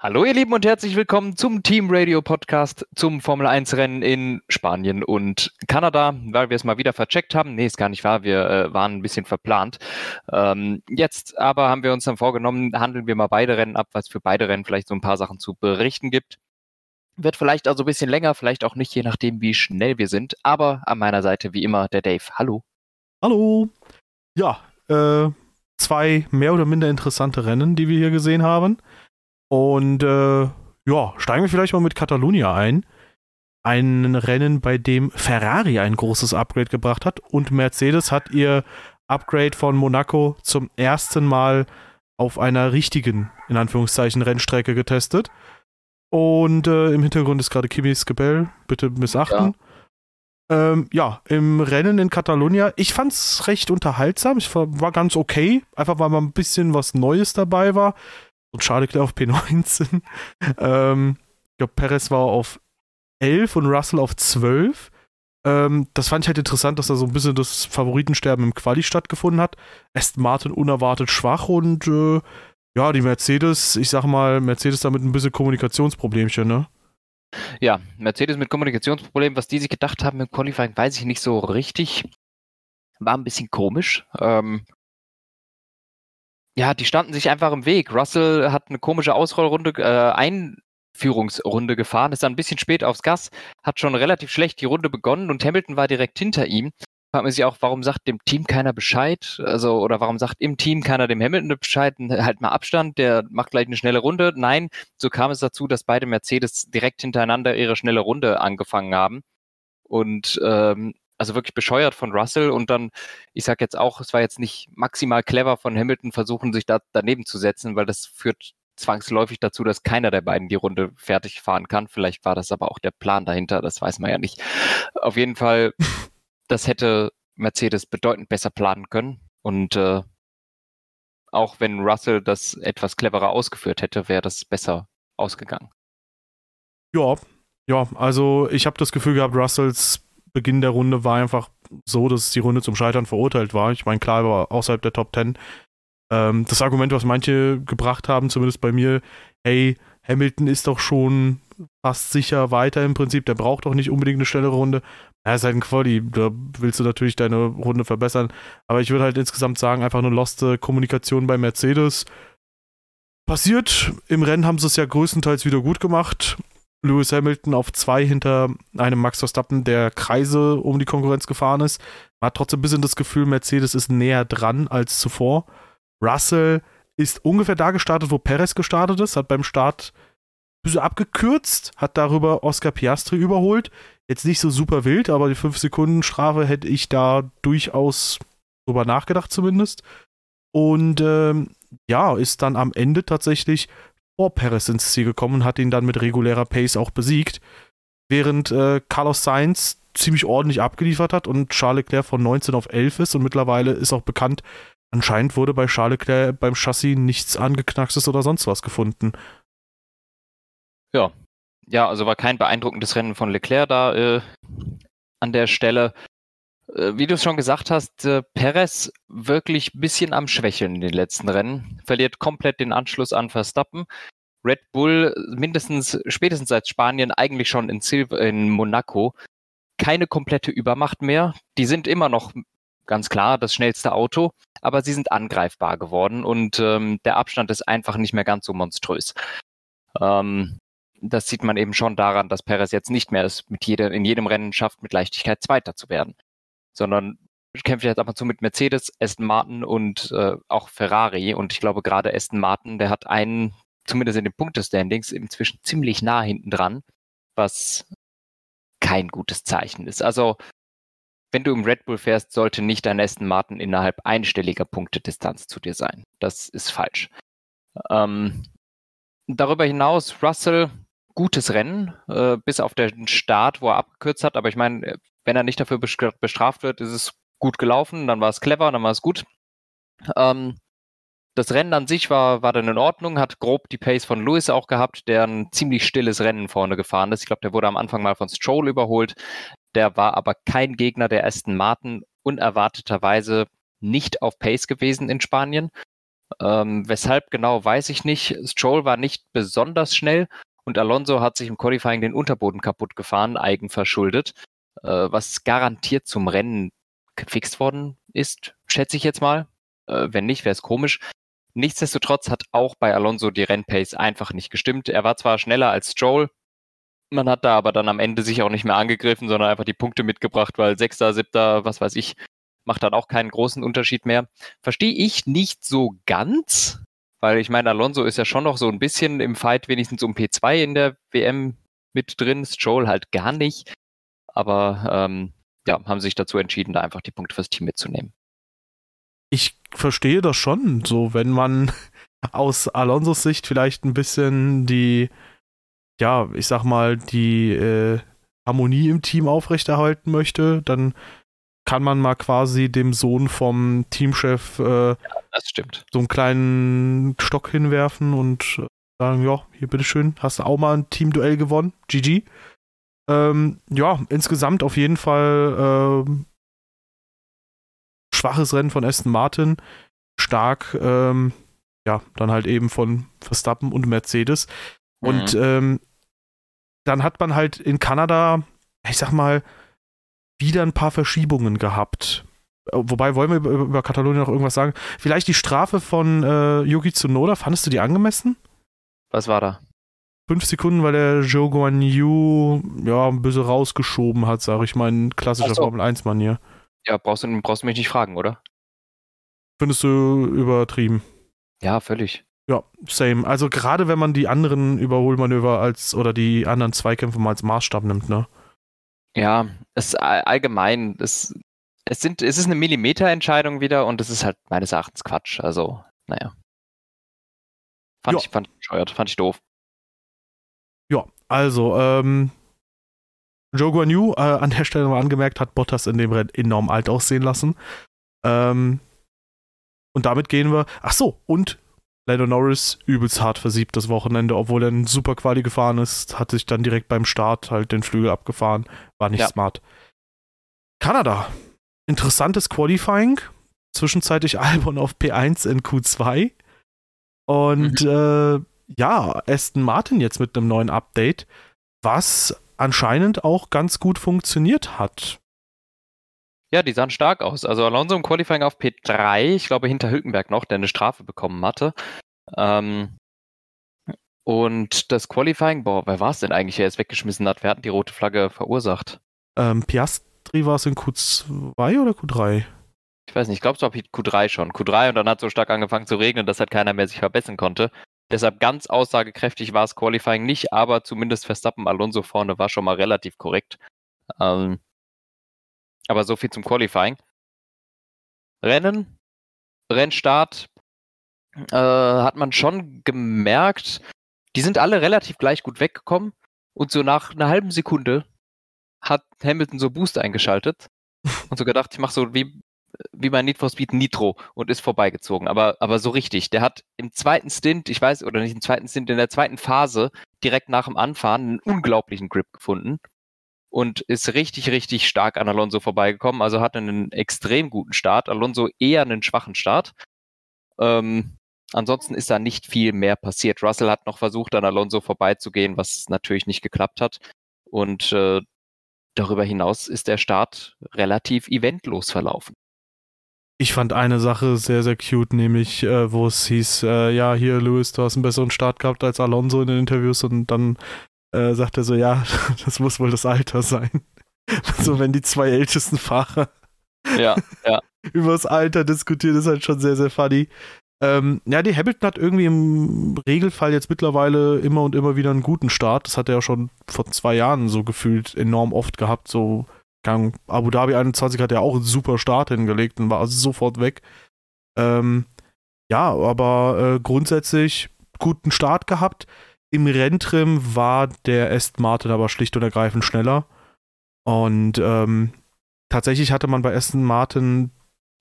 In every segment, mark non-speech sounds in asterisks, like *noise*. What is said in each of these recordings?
Hallo ihr Lieben und herzlich willkommen zum Team Radio Podcast zum Formel 1 Rennen in Spanien und Kanada, weil wir es mal wieder vercheckt haben. Nee, ist gar nicht wahr, wir äh, waren ein bisschen verplant. Ähm, jetzt aber haben wir uns dann vorgenommen, handeln wir mal beide Rennen ab, was für beide Rennen vielleicht so ein paar Sachen zu berichten gibt. Wird vielleicht also ein bisschen länger, vielleicht auch nicht, je nachdem, wie schnell wir sind. Aber an meiner Seite wie immer der Dave. Hallo. Hallo. Ja, äh, zwei mehr oder minder interessante Rennen, die wir hier gesehen haben. Und äh, ja, steigen wir vielleicht mal mit Catalunya ein. Ein Rennen, bei dem Ferrari ein großes Upgrade gebracht hat und Mercedes hat ihr Upgrade von Monaco zum ersten Mal auf einer richtigen, in Anführungszeichen, Rennstrecke getestet. Und äh, im Hintergrund ist gerade Kimi Skebell, bitte missachten. Ja. Ähm, ja, im Rennen in Catalunya, ich fand es recht unterhaltsam. Ich war, war ganz okay, einfach weil mal ein bisschen was Neues dabei war und Charles Leclerc auf P19. *laughs* ähm, ich glaube, Perez war auf 11 und Russell auf 12. Ähm, das fand ich halt interessant, dass da so ein bisschen das Favoritensterben im Quali stattgefunden hat. Aston Martin unerwartet schwach und äh, ja, die Mercedes, ich sag mal, Mercedes damit ein bisschen Kommunikationsproblemchen, ne? Ja, Mercedes mit Kommunikationsproblemen, was die sich gedacht haben im Qualifying, weiß ich nicht so richtig. War ein bisschen komisch. Ähm, ja, die standen sich einfach im Weg. Russell hat eine komische Ausrollrunde, äh, Einführungsrunde gefahren, ist dann ein bisschen spät aufs Gas, hat schon relativ schlecht die Runde begonnen und Hamilton war direkt hinter ihm. Fragt man sich auch, warum sagt dem Team keiner Bescheid? Also, oder warum sagt im Team keiner dem Hamilton Bescheid? Halt mal Abstand, der macht gleich eine schnelle Runde. Nein, so kam es dazu, dass beide Mercedes direkt hintereinander ihre schnelle Runde angefangen haben. Und ähm, also wirklich bescheuert von Russell und dann, ich sag jetzt auch, es war jetzt nicht maximal clever von Hamilton versuchen, sich da daneben zu setzen, weil das führt zwangsläufig dazu, dass keiner der beiden die Runde fertig fahren kann. Vielleicht war das aber auch der Plan dahinter, das weiß man ja nicht. Auf jeden Fall, *laughs* das hätte Mercedes bedeutend besser planen können und äh, auch wenn Russell das etwas cleverer ausgeführt hätte, wäre das besser ausgegangen. Ja, ja, also ich habe das Gefühl gehabt, Russells Beginn der Runde war einfach so, dass die Runde zum Scheitern verurteilt war. Ich meine, klar, war außerhalb der Top 10. Ähm, das Argument, was manche gebracht haben, zumindest bei mir, hey, Hamilton ist doch schon fast sicher weiter im Prinzip, der braucht doch nicht unbedingt eine schnellere Runde. Er ist halt ein Quali, da willst du natürlich deine Runde verbessern. Aber ich würde halt insgesamt sagen, einfach eine loste Kommunikation bei Mercedes. Passiert, im Rennen haben sie es ja größtenteils wieder gut gemacht. Lewis Hamilton auf zwei hinter einem Max Verstappen, der Kreise um die Konkurrenz gefahren ist. Man hat trotzdem ein bisschen das Gefühl, Mercedes ist näher dran als zuvor. Russell ist ungefähr da gestartet, wo Perez gestartet ist, hat beim Start ein bisschen abgekürzt, hat darüber Oscar Piastri überholt. Jetzt nicht so super wild, aber die 5-Sekunden-Strafe hätte ich da durchaus drüber nachgedacht zumindest. Und ähm, ja, ist dann am Ende tatsächlich vor Perez ins Ziel gekommen und hat ihn dann mit regulärer Pace auch besiegt. Während äh, Carlos Sainz ziemlich ordentlich abgeliefert hat und Charles Leclerc von 19 auf 11 ist und mittlerweile ist auch bekannt, anscheinend wurde bei Charles Leclerc beim Chassis nichts angeknackstes oder sonst was gefunden. Ja, ja, also war kein beeindruckendes Rennen von Leclerc da äh, an der Stelle. Äh, wie du es schon gesagt hast, äh, Perez wirklich ein bisschen am Schwächeln in den letzten Rennen, verliert komplett den Anschluss an Verstappen. Red Bull mindestens, spätestens seit Spanien, eigentlich schon in, Silver, in Monaco, keine komplette Übermacht mehr. Die sind immer noch ganz klar das schnellste Auto, aber sie sind angreifbar geworden und ähm, der Abstand ist einfach nicht mehr ganz so monströs. Ähm, das sieht man eben schon daran, dass Perez jetzt nicht mehr es mit jeder, in jedem Rennen schafft, mit Leichtigkeit Zweiter zu werden sondern kämpft jetzt ab und zu mit Mercedes, Aston Martin und äh, auch Ferrari. Und ich glaube, gerade Aston Martin, der hat einen, zumindest in den Punktestandings, inzwischen ziemlich nah hinten dran, was kein gutes Zeichen ist. Also, wenn du im Red Bull fährst, sollte nicht dein Aston Martin innerhalb einstelliger Punktedistanz zu dir sein. Das ist falsch. Ähm, darüber hinaus, Russell, gutes Rennen, äh, bis auf den Start, wo er abgekürzt hat. Aber ich meine, wenn er nicht dafür bestraft wird, ist es gut gelaufen, dann war es clever, dann war es gut. Ähm, das Rennen an sich war, war dann in Ordnung, hat grob die Pace von Lewis auch gehabt, der ein ziemlich stilles Rennen vorne gefahren ist. Ich glaube, der wurde am Anfang mal von Stroll überholt. Der war aber kein Gegner der Aston Martin, unerwarteterweise nicht auf Pace gewesen in Spanien. Ähm, weshalb genau, weiß ich nicht. Stroll war nicht besonders schnell und Alonso hat sich im Qualifying den Unterboden kaputt gefahren, eigenverschuldet, was garantiert zum Rennen gefixt worden ist, schätze ich jetzt mal. Äh, wenn nicht, wäre es komisch. Nichtsdestotrotz hat auch bei Alonso die Rennpace einfach nicht gestimmt. Er war zwar schneller als Stroll, man hat da aber dann am Ende sich auch nicht mehr angegriffen, sondern einfach die Punkte mitgebracht, weil Sechster, Siebter, was weiß ich, macht dann auch keinen großen Unterschied mehr. Verstehe ich nicht so ganz, weil ich meine, Alonso ist ja schon noch so ein bisschen im Fight wenigstens um P2 in der WM mit drin, Stroll halt gar nicht. Aber ähm, ja, haben sich dazu entschieden, da einfach die Punkte fürs Team mitzunehmen. Ich verstehe das schon, so wenn man *laughs* aus Alonsos Sicht vielleicht ein bisschen die ja, ich sag mal, die äh, Harmonie im Team aufrechterhalten möchte, dann kann man mal quasi dem Sohn vom Teamchef äh, ja, so einen kleinen Stock hinwerfen und sagen, ja, hier bitteschön, hast du auch mal ein Teamduell gewonnen, GG. Ähm, ja, insgesamt auf jeden Fall ähm, schwaches Rennen von Aston Martin, stark, ähm, ja, dann halt eben von Verstappen und Mercedes. Und mhm. ähm, dann hat man halt in Kanada, ich sag mal, wieder ein paar Verschiebungen gehabt. Wobei, wollen wir über, über Katalonien noch irgendwas sagen? Vielleicht die Strafe von äh, Yuki Tsunoda, fandest du die angemessen? Was war da? Fünf Sekunden, weil der Zhou Guan Yu ja, ein bisschen rausgeschoben hat, sag ich mal, in klassischer so. Formel 1-Manier. Ja, brauchst du, brauchst du mich nicht fragen, oder? Findest du übertrieben? Ja, völlig. Ja, same. Also gerade wenn man die anderen Überholmanöver als oder die anderen Zweikämpfe mal als Maßstab nimmt, ne? Ja, es allgemein, es, es sind, es ist eine Millimeterentscheidung wieder und es ist halt meines Erachtens Quatsch. Also, naja. Fand ja. ich, fand ich bescheuert, fand ich doof. Ja, also, ähm, Joe Guan Yu, äh, an der Stelle mal angemerkt, hat Bottas in dem Rennen enorm alt aussehen lassen. Ähm, und damit gehen wir. Ach so, und Lando Norris übelst hart versiebt das Wochenende, obwohl er ein super Quali gefahren ist, hat sich dann direkt beim Start halt den Flügel abgefahren. War nicht ja. smart. Kanada. Interessantes Qualifying. Zwischenzeitlich *laughs* Albon auf P1 in Q2. Und mhm. äh, ja, Aston Martin jetzt mit einem neuen Update, was anscheinend auch ganz gut funktioniert hat. Ja, die sahen stark aus. Also Alonso im Qualifying auf P3, ich glaube hinter Hülkenberg noch, der eine Strafe bekommen hatte. Ähm, und das Qualifying, boah, wer war es denn eigentlich, der es weggeschmissen hat? Wer hat die rote Flagge verursacht? Ähm, Piastri war es in Q2 oder Q3? Ich weiß nicht, ich glaube es war Q3 schon. Q3 und dann hat es so stark angefangen zu regnen, dass halt keiner mehr sich verbessern konnte. Deshalb ganz aussagekräftig war es Qualifying nicht, aber zumindest Verstappen Alonso vorne war schon mal relativ korrekt. Ähm, aber so viel zum Qualifying. Rennen, Rennstart, äh, hat man schon gemerkt, die sind alle relativ gleich gut weggekommen und so nach einer halben Sekunde hat Hamilton so Boost eingeschaltet *laughs* und so gedacht, ich mache so wie, wie mein Need for Speed Nitro und ist vorbeigezogen. Aber, aber so richtig. Der hat im zweiten Stint, ich weiß, oder nicht im zweiten Stint, in der zweiten Phase, direkt nach dem Anfahren, einen unglaublichen Grip gefunden und ist richtig, richtig stark an Alonso vorbeigekommen. Also hatte einen extrem guten Start. Alonso eher einen schwachen Start. Ähm, ansonsten ist da nicht viel mehr passiert. Russell hat noch versucht, an Alonso vorbeizugehen, was natürlich nicht geklappt hat. Und äh, darüber hinaus ist der Start relativ eventlos verlaufen. Ich fand eine Sache sehr, sehr cute, nämlich äh, wo es hieß, äh, ja, hier, Lewis, du hast einen besseren Start gehabt als Alonso in den Interviews und dann äh, sagt er so, ja, *laughs* das muss wohl das Alter sein. *laughs* so, wenn die zwei ältesten Fahrer ja, ja. *laughs* über das Alter diskutieren, ist halt schon sehr, sehr funny. Ähm, ja, die Hamilton hat irgendwie im Regelfall jetzt mittlerweile immer und immer wieder einen guten Start. Das hat er ja schon vor zwei Jahren so gefühlt enorm oft gehabt. So, Abu Dhabi 21 hat ja auch einen super Start hingelegt und war also sofort weg. Ähm, ja, aber äh, grundsätzlich guten Start gehabt. Im Renntrim war der Aston Martin aber schlicht und ergreifend schneller. Und ähm, tatsächlich hatte man bei Aston Martin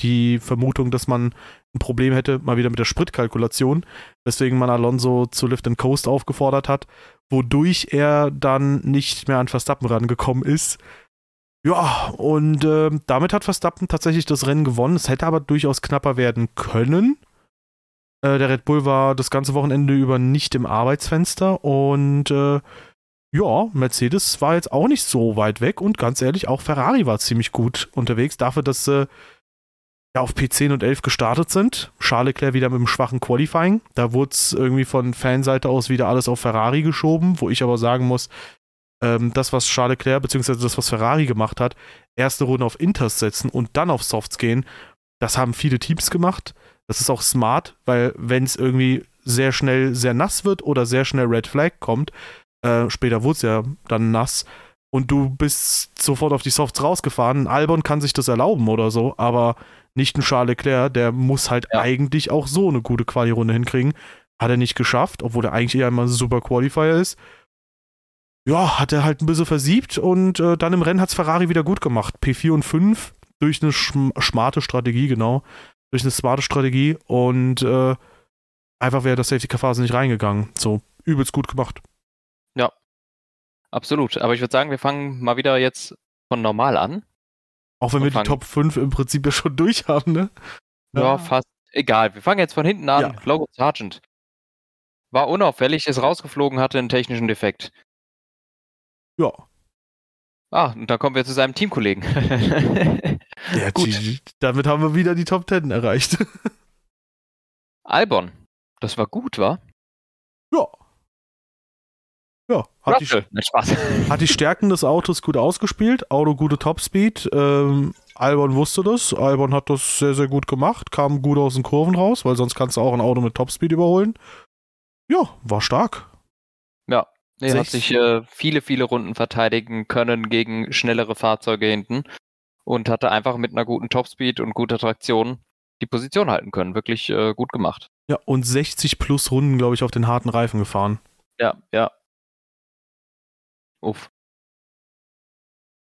die Vermutung, dass man ein Problem hätte, mal wieder mit der Spritkalkulation, weswegen man Alonso zu Lift and Coast aufgefordert hat, wodurch er dann nicht mehr an Verstappen rangekommen ist. Ja, und äh, damit hat Verstappen tatsächlich das Rennen gewonnen. Es hätte aber durchaus knapper werden können. Äh, der Red Bull war das ganze Wochenende über nicht im Arbeitsfenster und äh, ja, Mercedes war jetzt auch nicht so weit weg und ganz ehrlich, auch Ferrari war ziemlich gut unterwegs, dafür, dass sie ja, auf P10 und 11 gestartet sind. Charles Leclerc wieder mit einem schwachen Qualifying. Da wurde es irgendwie von Fanseite aus wieder alles auf Ferrari geschoben, wo ich aber sagen muss, ähm, das, was Charles Leclerc bzw. das, was Ferrari gemacht hat, erste Runde auf Inters setzen und dann auf Softs gehen, das haben viele Teams gemacht. Das ist auch smart, weil wenn es irgendwie sehr schnell sehr nass wird oder sehr schnell Red Flag kommt, äh, später wurde es ja dann nass und du bist sofort auf die Softs rausgefahren. Albon kann sich das erlauben oder so, aber nicht ein Charles Leclerc, der muss halt ja. eigentlich auch so eine gute Quali-Runde hinkriegen. Hat er nicht geschafft, obwohl er eigentlich eher immer ein super Qualifier ist. Ja, hat er halt ein bisschen versiebt und äh, dann im Rennen hat es Ferrari wieder gut gemacht. P4 und 5 durch eine schm smarte Strategie, genau. Durch eine smarte Strategie und äh, einfach wäre das Safety Car Phase nicht reingegangen. So, übelst gut gemacht. Ja, absolut. Aber ich würde sagen, wir fangen mal wieder jetzt von normal an. Auch wenn wir die Top 5 im Prinzip ja schon *laughs* durch haben, ne? Ja, ja, fast. Egal, wir fangen jetzt von hinten an. Ja. Logan Sargent. War unauffällig, ist rausgeflogen, hatte einen technischen Defekt. Ja. Ah, und dann kommen wir zu seinem Teamkollegen. *laughs* ja, gut. Die, damit haben wir wieder die Top 10 erreicht. *laughs* Albon. Das war gut, wa? Ja. Ja, hat die, *laughs* hat die, Stärken des Autos gut ausgespielt. Auto gute Topspeed. Ähm, Albon wusste das. Albon hat das sehr, sehr gut gemacht. Kam gut aus den Kurven raus, weil sonst kannst du auch ein Auto mit Topspeed überholen. Ja, war stark. Ja, er hat sich äh, viele, viele Runden verteidigen können gegen schnellere Fahrzeuge hinten und hatte einfach mit einer guten Topspeed und guter Traktion die Position halten können. Wirklich äh, gut gemacht. Ja, und 60 plus Runden, glaube ich, auf den harten Reifen gefahren. Ja, ja. Uff.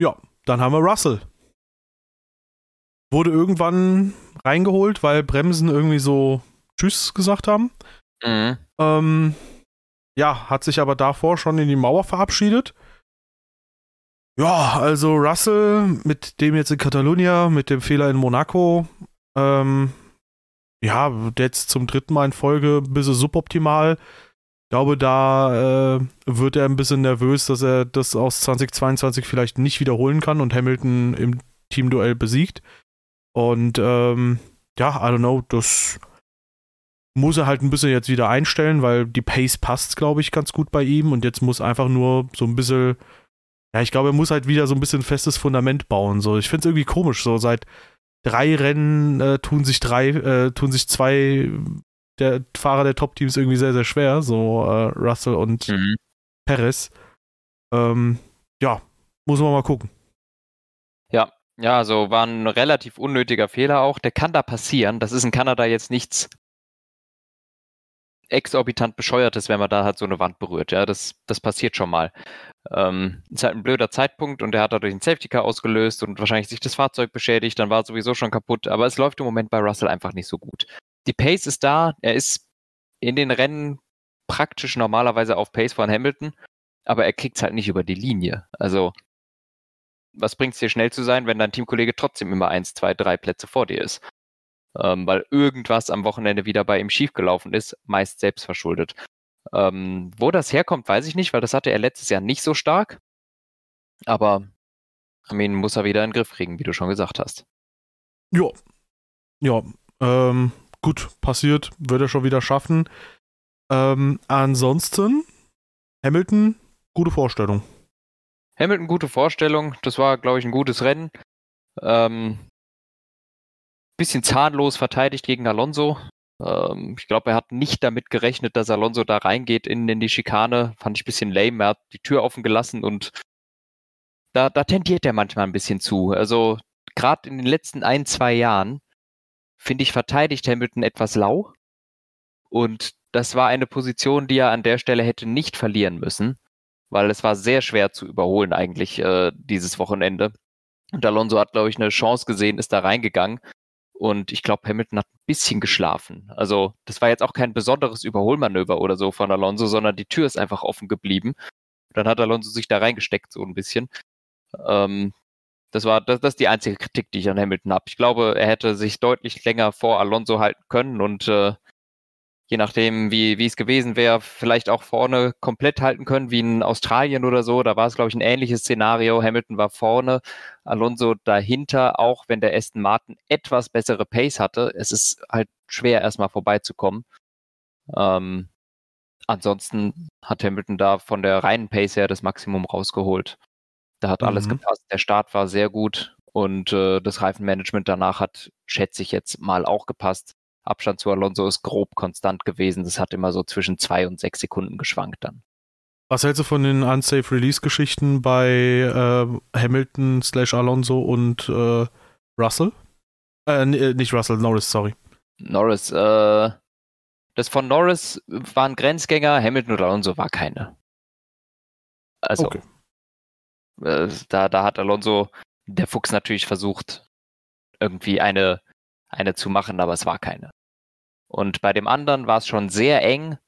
Ja, dann haben wir Russell. Wurde irgendwann reingeholt, weil Bremsen irgendwie so Tschüss gesagt haben. Mhm. Ähm, ja, hat sich aber davor schon in die Mauer verabschiedet. Ja, also Russell mit dem jetzt in Catalonia, mit dem Fehler in Monaco, ähm, ja, jetzt zum dritten Mal in Folge ein bisschen suboptimal glaube, da äh, wird er ein bisschen nervös, dass er das aus 2022 vielleicht nicht wiederholen kann und Hamilton im Teamduell besiegt. Und ähm, ja, I don't know, das muss er halt ein bisschen jetzt wieder einstellen, weil die Pace passt, glaube ich, ganz gut bei ihm und jetzt muss einfach nur so ein bisschen, ja, ich glaube, er muss halt wieder so ein bisschen festes Fundament bauen. So, ich finde es irgendwie komisch, so seit drei Rennen äh, tun sich drei, äh, tun sich zwei der Fahrer der Top-Teams irgendwie sehr, sehr schwer, so äh, Russell und mhm. Perez. Ähm, ja, muss man mal gucken. Ja, ja, also war ein relativ unnötiger Fehler auch. Der kann da passieren. Das ist in Kanada jetzt nichts exorbitant bescheuertes, wenn man da halt so eine Wand berührt. Ja, das, das passiert schon mal. Ähm, ist halt ein blöder Zeitpunkt und der hat dadurch einen Safety Car ausgelöst und wahrscheinlich sich das Fahrzeug beschädigt, dann war es sowieso schon kaputt. Aber es läuft im Moment bei Russell einfach nicht so gut die Pace ist da. Er ist in den Rennen praktisch normalerweise auf Pace von Hamilton, aber er kriegt es halt nicht über die Linie. Also, was bringt es dir schnell zu sein, wenn dein Teamkollege trotzdem immer eins, zwei, drei Plätze vor dir ist? Ähm, weil irgendwas am Wochenende wieder bei ihm schiefgelaufen ist, meist selbst verschuldet. Ähm, wo das herkommt, weiß ich nicht, weil das hatte er letztes Jahr nicht so stark. Aber Armin muss er wieder in den Griff kriegen, wie du schon gesagt hast. Ja. Ja. Ähm, gut, passiert, wird er schon wieder schaffen. Ähm, ansonsten, Hamilton, gute Vorstellung. Hamilton, gute Vorstellung. Das war, glaube ich, ein gutes Rennen. Ähm, bisschen zahnlos verteidigt gegen Alonso. Ähm, ich glaube, er hat nicht damit gerechnet, dass Alonso da reingeht in, in die Schikane. Fand ich ein bisschen lame. Er hat die Tür offen gelassen und da, da tendiert er manchmal ein bisschen zu. Also gerade in den letzten ein, zwei Jahren finde ich, verteidigt Hamilton etwas lau. Und das war eine Position, die er an der Stelle hätte nicht verlieren müssen, weil es war sehr schwer zu überholen eigentlich äh, dieses Wochenende. Und Alonso hat, glaube ich, eine Chance gesehen, ist da reingegangen. Und ich glaube, Hamilton hat ein bisschen geschlafen. Also das war jetzt auch kein besonderes Überholmanöver oder so von Alonso, sondern die Tür ist einfach offen geblieben. Dann hat Alonso sich da reingesteckt so ein bisschen. Ähm, das war das, das ist die einzige Kritik, die ich an Hamilton habe. Ich glaube, er hätte sich deutlich länger vor Alonso halten können und äh, je nachdem, wie, wie es gewesen wäre, vielleicht auch vorne komplett halten können, wie in Australien oder so. Da war es, glaube ich, ein ähnliches Szenario. Hamilton war vorne, Alonso dahinter, auch wenn der Aston Martin etwas bessere Pace hatte. Es ist halt schwer, erstmal vorbeizukommen. Ähm, ansonsten hat Hamilton da von der reinen Pace her das Maximum rausgeholt. Da hat mhm. alles gepasst. Der Start war sehr gut und äh, das Reifenmanagement danach hat, schätze ich jetzt mal, auch gepasst. Abstand zu Alonso ist grob konstant gewesen. Das hat immer so zwischen zwei und sechs Sekunden geschwankt dann. Was hältst du von den Unsafe Release Geschichten bei äh, Hamilton slash Alonso und äh, Russell? Äh, äh, nicht Russell, Norris, sorry. Norris, äh, das von Norris waren Grenzgänger, Hamilton oder Alonso war keine. Also, okay. äh, da, da hat Alonso, der Fuchs natürlich versucht, irgendwie eine eine zu machen, aber es war keine. Und bei dem anderen war es schon sehr eng.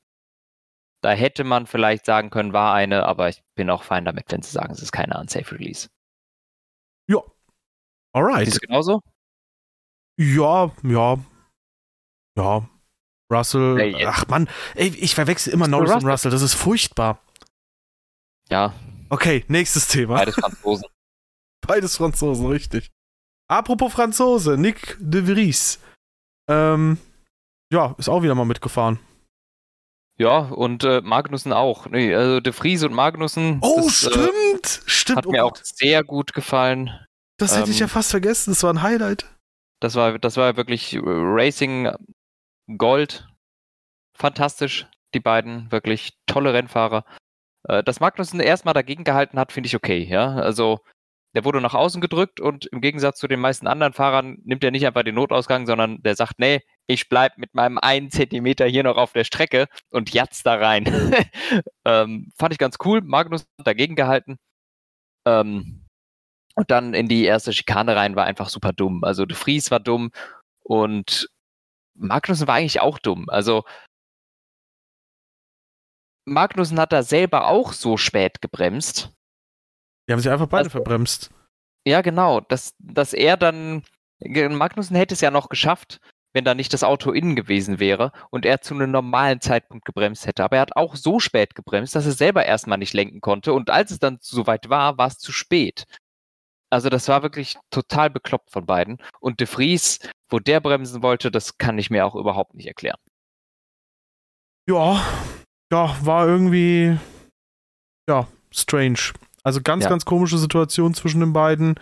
Da hätte man vielleicht sagen können, war eine, aber ich bin auch fein damit, wenn Sie sagen, es ist keine Unsafe Release. Ja. Alright. Ist es genauso? Ja, ja. Ja. Russell. Hey, ach Mann, ey, ich verwechsel immer Norris Russell. und Russell, das ist furchtbar. Ja. Okay, nächstes Thema. Beides Franzosen. *laughs* Beides Franzosen, richtig. Apropos Franzose, Nick de Vries. Ähm, ja, ist auch wieder mal mitgefahren. Ja, und äh, Magnussen auch. Nee, also de Vries und Magnussen. Oh, das, äh, stimmt! Äh, stimmt. Hat oh mir Gott. auch sehr gut gefallen. Das hätte ähm, ich ja fast vergessen, das war ein Highlight. Das war, das war wirklich Racing Gold. Fantastisch, die beiden. Wirklich tolle Rennfahrer. Äh, dass Magnussen erstmal dagegen gehalten hat, finde ich okay, ja. Also der wurde nach außen gedrückt und im Gegensatz zu den meisten anderen Fahrern nimmt er nicht einfach den Notausgang, sondern der sagt, nee, ich bleib mit meinem einen Zentimeter hier noch auf der Strecke und jatzt da rein. *laughs* ähm, fand ich ganz cool. Magnus hat dagegen gehalten. Ähm, und dann in die erste Schikane rein war einfach super dumm. Also De Vries war dumm und Magnussen war eigentlich auch dumm. Also Magnussen hat da selber auch so spät gebremst die haben sich einfach beide also, verbremst. Ja, genau. Dass, dass er dann. Magnussen hätte es ja noch geschafft, wenn da nicht das Auto innen gewesen wäre und er zu einem normalen Zeitpunkt gebremst hätte. Aber er hat auch so spät gebremst, dass er selber erstmal nicht lenken konnte. Und als es dann soweit war, war es zu spät. Also das war wirklich total bekloppt von beiden. Und De Vries, wo der bremsen wollte, das kann ich mir auch überhaupt nicht erklären. Ja, ja, war irgendwie ja, strange. Also ganz, ja. ganz komische Situation zwischen den beiden.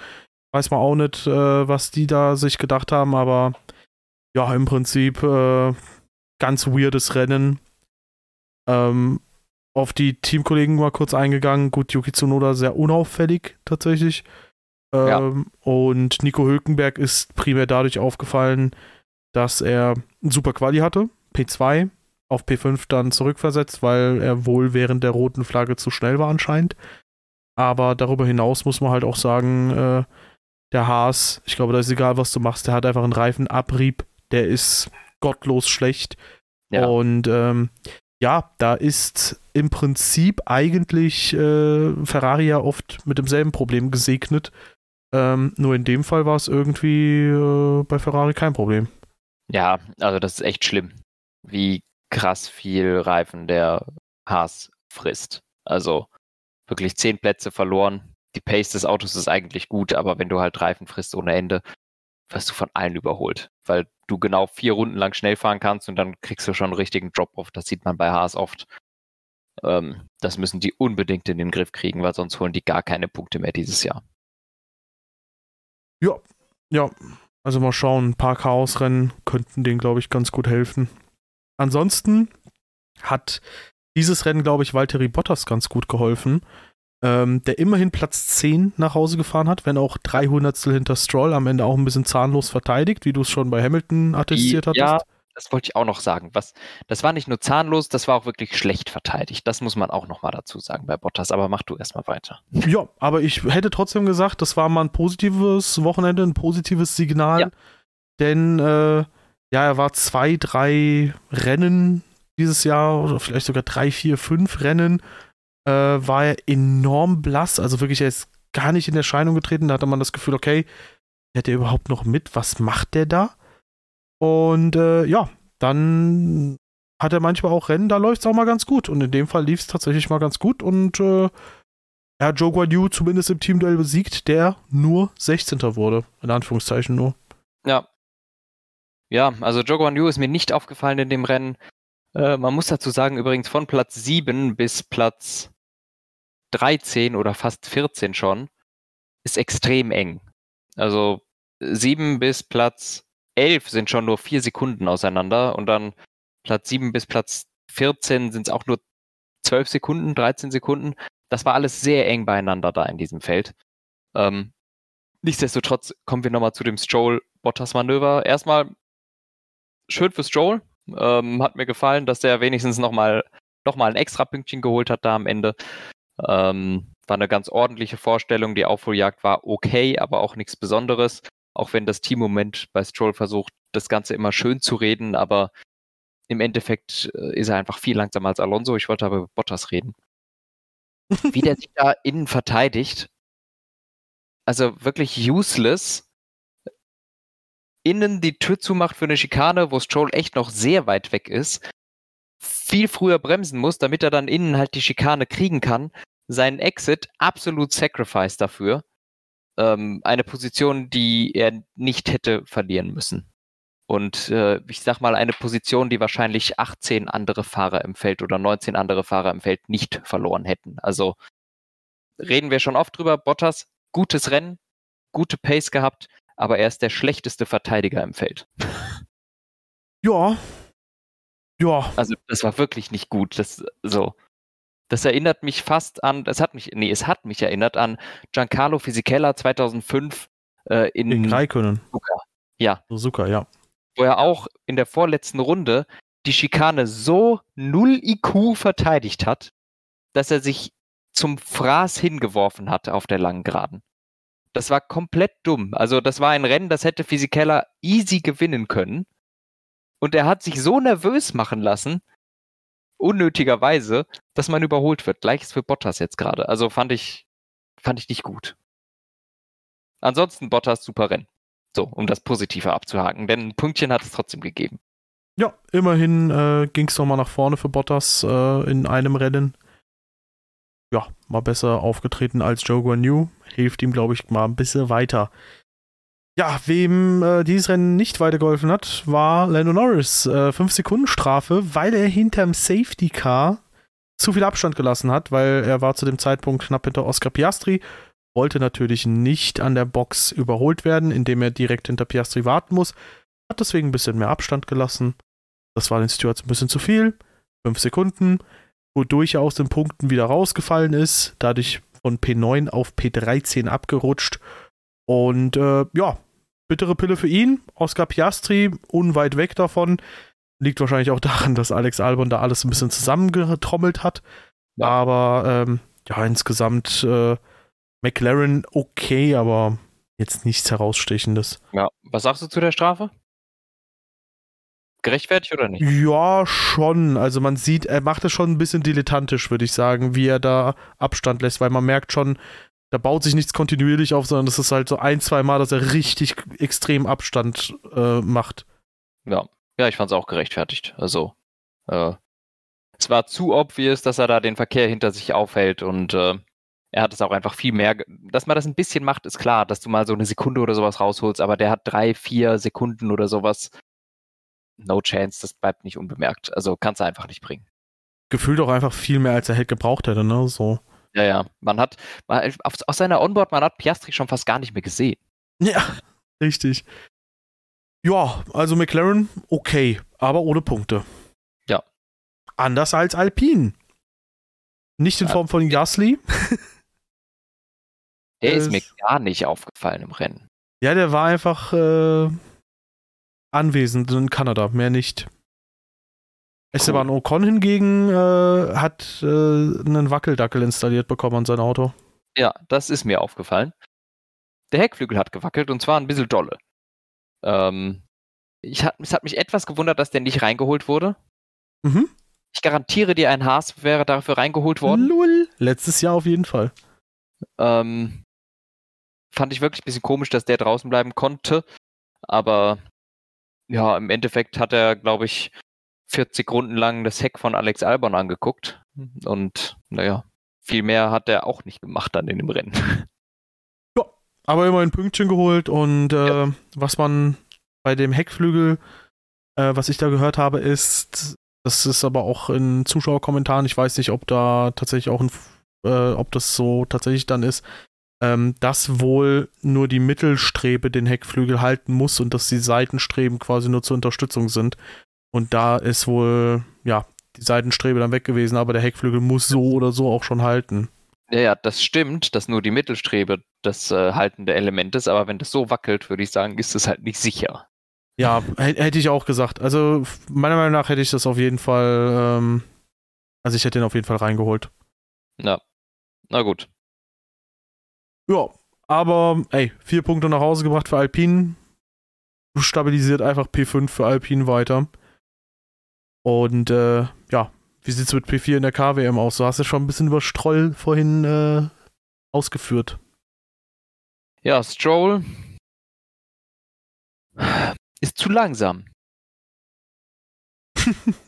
Weiß man auch nicht, äh, was die da sich gedacht haben, aber ja, im Prinzip äh, ganz weirdes Rennen. Ähm, auf die Teamkollegen mal kurz eingegangen. Gut, Yuki Tsunoda sehr unauffällig tatsächlich. Ähm, ja. Und Nico Hülkenberg ist primär dadurch aufgefallen, dass er ein super Quali hatte, P2, auf P5 dann zurückversetzt, weil er wohl während der roten Flagge zu schnell war anscheinend. Aber darüber hinaus muss man halt auch sagen, äh, der Haas, ich glaube, da ist egal, was du machst, der hat einfach einen Reifenabrieb, der ist gottlos schlecht. Ja. Und ähm, ja, da ist im Prinzip eigentlich äh, Ferrari ja oft mit demselben Problem gesegnet. Ähm, nur in dem Fall war es irgendwie äh, bei Ferrari kein Problem. Ja, also das ist echt schlimm, wie krass viel Reifen der Haas frisst. Also wirklich zehn Plätze verloren. Die Pace des Autos ist eigentlich gut, aber wenn du halt Reifen frisst ohne Ende, wirst du von allen überholt, weil du genau vier Runden lang schnell fahren kannst und dann kriegst du schon einen richtigen Drop-off. Das sieht man bei Haas oft. Ähm, das müssen die unbedingt in den Griff kriegen, weil sonst holen die gar keine Punkte mehr dieses Jahr. Ja, ja. Also mal schauen, ein paar Chaosrennen könnten denen, glaube ich, ganz gut helfen. Ansonsten hat dieses Rennen, glaube ich, Valtteri Bottas ganz gut geholfen, ähm, der immerhin Platz 10 nach Hause gefahren hat, wenn auch 300 hinter Stroll, am Ende auch ein bisschen zahnlos verteidigt, wie du es schon bei Hamilton attestiert hattest. Ja, das wollte ich auch noch sagen. Was, das war nicht nur zahnlos, das war auch wirklich schlecht verteidigt. Das muss man auch noch mal dazu sagen bei Bottas. Aber mach du erstmal weiter. Ja, aber ich hätte trotzdem gesagt, das war mal ein positives Wochenende, ein positives Signal. Ja. Denn äh, ja, er war zwei, drei Rennen dieses Jahr oder vielleicht sogar drei, vier, fünf Rennen äh, war er enorm blass. Also wirklich, er ist gar nicht in Erscheinung getreten. Da hatte man das Gefühl, okay, fährt er überhaupt noch mit? Was macht der da? Und äh, ja, dann hat er manchmal auch Rennen, da läuft es auch mal ganz gut. Und in dem Fall lief es tatsächlich mal ganz gut. Und äh, er hat Joe Guan Yu zumindest im Teamduell besiegt, der nur 16. wurde. In Anführungszeichen nur. Ja. Ja, also Joe Guan Yu ist mir nicht aufgefallen in dem Rennen. Äh, man muss dazu sagen, übrigens von Platz 7 bis Platz 13 oder fast 14 schon, ist extrem eng. Also 7 bis Platz 11 sind schon nur 4 Sekunden auseinander und dann Platz 7 bis Platz 14 sind es auch nur 12 Sekunden, 13 Sekunden. Das war alles sehr eng beieinander da in diesem Feld. Ähm, nichtsdestotrotz kommen wir nochmal zu dem Stroll-Bottas-Manöver. Erstmal schön für Stroll. Ähm, hat mir gefallen, dass der wenigstens nochmal noch mal ein extra Pünktchen geholt hat da am Ende. Ähm, war eine ganz ordentliche Vorstellung. Die Aufholjagd war okay, aber auch nichts Besonderes. Auch wenn das Teammoment bei Stroll versucht, das Ganze immer schön zu reden, aber im Endeffekt äh, ist er einfach viel langsamer als Alonso. Ich wollte aber über Bottas reden. Wie der sich da innen verteidigt, also wirklich useless. Innen die Tür zumacht für eine Schikane, wo Stroll echt noch sehr weit weg ist. Viel früher bremsen muss, damit er dann innen halt die Schikane kriegen kann. Sein Exit absolut sacrifice dafür. Ähm, eine Position, die er nicht hätte verlieren müssen. Und äh, ich sag mal, eine Position, die wahrscheinlich 18 andere Fahrer im Feld oder 19 andere Fahrer im Feld nicht verloren hätten. Also reden wir schon oft drüber. Bottas, gutes Rennen, gute Pace gehabt, aber er ist der schlechteste Verteidiger im Feld. Ja. Ja. Also das war wirklich nicht gut. Das so. Das erinnert mich fast an, es hat mich, nee, es hat mich erinnert an Giancarlo Fisichella 2005 äh, in, in Raikönnen. Suzuka. Ja. Suzuka, ja wo er auch in der vorletzten Runde die Schikane so null IQ verteidigt hat, dass er sich zum Fraß hingeworfen hat auf der langen Geraden. Das war komplett dumm. Also das war ein Rennen, das hätte Fisichella easy gewinnen können. Und er hat sich so nervös machen lassen, unnötigerweise, dass man überholt wird. Gleiches für Bottas jetzt gerade. Also fand ich, fand ich nicht gut. Ansonsten Bottas super Rennen. So, um das Positive abzuhaken. Denn ein Pünktchen hat es trotzdem gegeben. Ja, immerhin äh, ging es nochmal nach vorne für Bottas äh, in einem Rennen. Ja, mal besser aufgetreten als Joe Guan Yu. Hilft ihm, glaube ich, mal ein bisschen weiter. Ja, wem äh, dieses Rennen nicht weitergeholfen hat, war Lando Norris. 5 äh, Sekunden Strafe, weil er hinterm Safety Car zu viel Abstand gelassen hat, weil er war zu dem Zeitpunkt knapp hinter Oscar Piastri wollte natürlich nicht an der Box überholt werden, indem er direkt hinter Piastri warten muss. Hat deswegen ein bisschen mehr Abstand gelassen. Das war den Stewards ein bisschen zu viel. Fünf Sekunden, wodurch er aus den Punkten wieder rausgefallen ist. Dadurch von P9 auf P13 abgerutscht. Und äh, ja, bittere Pille für ihn. Oscar Piastri, unweit weg davon. Liegt wahrscheinlich auch daran, dass Alex Albon da alles ein bisschen zusammengetrommelt hat. Ja. Aber ähm, ja, insgesamt äh, McLaren okay, aber jetzt nichts herausstechendes. Ja, was sagst du zu der Strafe? Gerechtfertigt oder nicht? Ja, schon. Also man sieht, er macht es schon ein bisschen dilettantisch, würde ich sagen, wie er da Abstand lässt, weil man merkt schon, da baut sich nichts kontinuierlich auf, sondern es ist halt so ein, zwei Mal, dass er richtig extrem Abstand äh, macht. Ja, ja, ich fand es auch gerechtfertigt. Also, äh, es war zu obvious, dass er da den Verkehr hinter sich aufhält und äh, er hat es auch einfach viel mehr. Dass man das ein bisschen macht, ist klar, dass du mal so eine Sekunde oder sowas rausholst, aber der hat drei, vier Sekunden oder sowas. No chance, das bleibt nicht unbemerkt. Also kannst du einfach nicht bringen. Gefühlt auch einfach viel mehr, als er hätte gebraucht hätte, ne? So. Ja, ja. Man hat, man, aus seiner Onboard, man hat Piastri schon fast gar nicht mehr gesehen. Ja, richtig. Ja, also McLaren, okay, aber ohne Punkte. Ja. Anders als Alpine. Nicht in Form von Gasly. Der ist mir gar nicht aufgefallen im Rennen. Ja, der war einfach äh, anwesend in Kanada, mehr nicht. Cool. Esteban Ocon hingegen äh, hat äh, einen Wackeldackel installiert bekommen an sein Auto. Ja, das ist mir aufgefallen. Der Heckflügel hat gewackelt und zwar ein bisschen dolle. Ähm, ich hat, es hat mich etwas gewundert, dass der nicht reingeholt wurde. Mhm. Ich garantiere dir, ein Haas wäre dafür reingeholt worden. Lull. Letztes Jahr auf jeden Fall. Ähm, fand ich wirklich ein bisschen komisch, dass der draußen bleiben konnte. Aber ja, im Endeffekt hat er, glaube ich, 40 Runden lang das Heck von Alex Albon angeguckt. Und naja, viel mehr hat er auch nicht gemacht dann in dem Rennen. Ja, aber immer ein Pünktchen geholt und äh, ja. was man bei dem Heckflügel, äh, was ich da gehört habe, ist, das ist aber auch in Zuschauerkommentaren, ich weiß nicht, ob da tatsächlich auch ein, äh, ob das so tatsächlich dann ist, ähm, dass wohl nur die Mittelstrebe den Heckflügel halten muss und dass die Seitenstreben quasi nur zur Unterstützung sind. Und da ist wohl, ja, die Seitenstrebe dann weg gewesen, aber der Heckflügel muss so oder so auch schon halten. Ja, ja, das stimmt, dass nur die Mittelstrebe das äh, haltende Element ist, aber wenn das so wackelt, würde ich sagen, ist es halt nicht sicher. Ja, hätte ich auch gesagt. Also, meiner Meinung nach hätte ich das auf jeden Fall, ähm, also ich hätte den auf jeden Fall reingeholt. Ja, na gut. Ja, aber ey, vier Punkte nach Hause gebracht für Alpine. Stabilisiert einfach P5 für Alpine weiter. Und äh, ja, wie sieht es mit P4 in der KWM aus? Du hast ja schon ein bisschen über Stroll vorhin äh, ausgeführt. Ja, Stroll ist zu langsam. *laughs*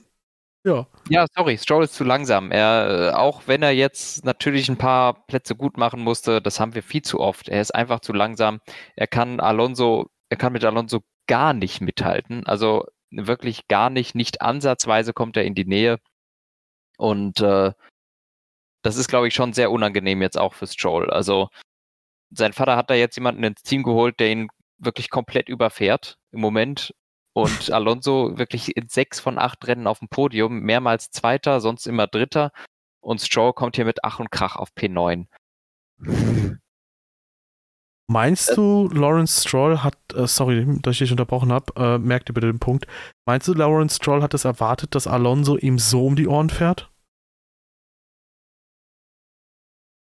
ja. Ja, sorry, Stroll ist zu langsam. Er, äh, auch wenn er jetzt natürlich ein paar Plätze gut machen musste, das haben wir viel zu oft. Er ist einfach zu langsam. Er kann Alonso, er kann mit Alonso gar nicht mithalten. Also wirklich gar nicht, nicht ansatzweise kommt er in die Nähe. Und äh, das ist, glaube ich, schon sehr unangenehm jetzt auch für Stroll. Also sein Vater hat da jetzt jemanden ins Team geholt, der ihn wirklich komplett überfährt im Moment. Und Alonso wirklich in sechs von acht Rennen auf dem Podium, mehrmals Zweiter, sonst immer Dritter. Und Stroll kommt hier mit Ach und Krach auf P9. Meinst du, Lawrence Stroll hat, äh, sorry, dass ich dich unterbrochen habe, äh, merkt ihr bitte den Punkt. Meinst du, Lawrence Stroll hat es erwartet, dass Alonso ihm so um die Ohren fährt?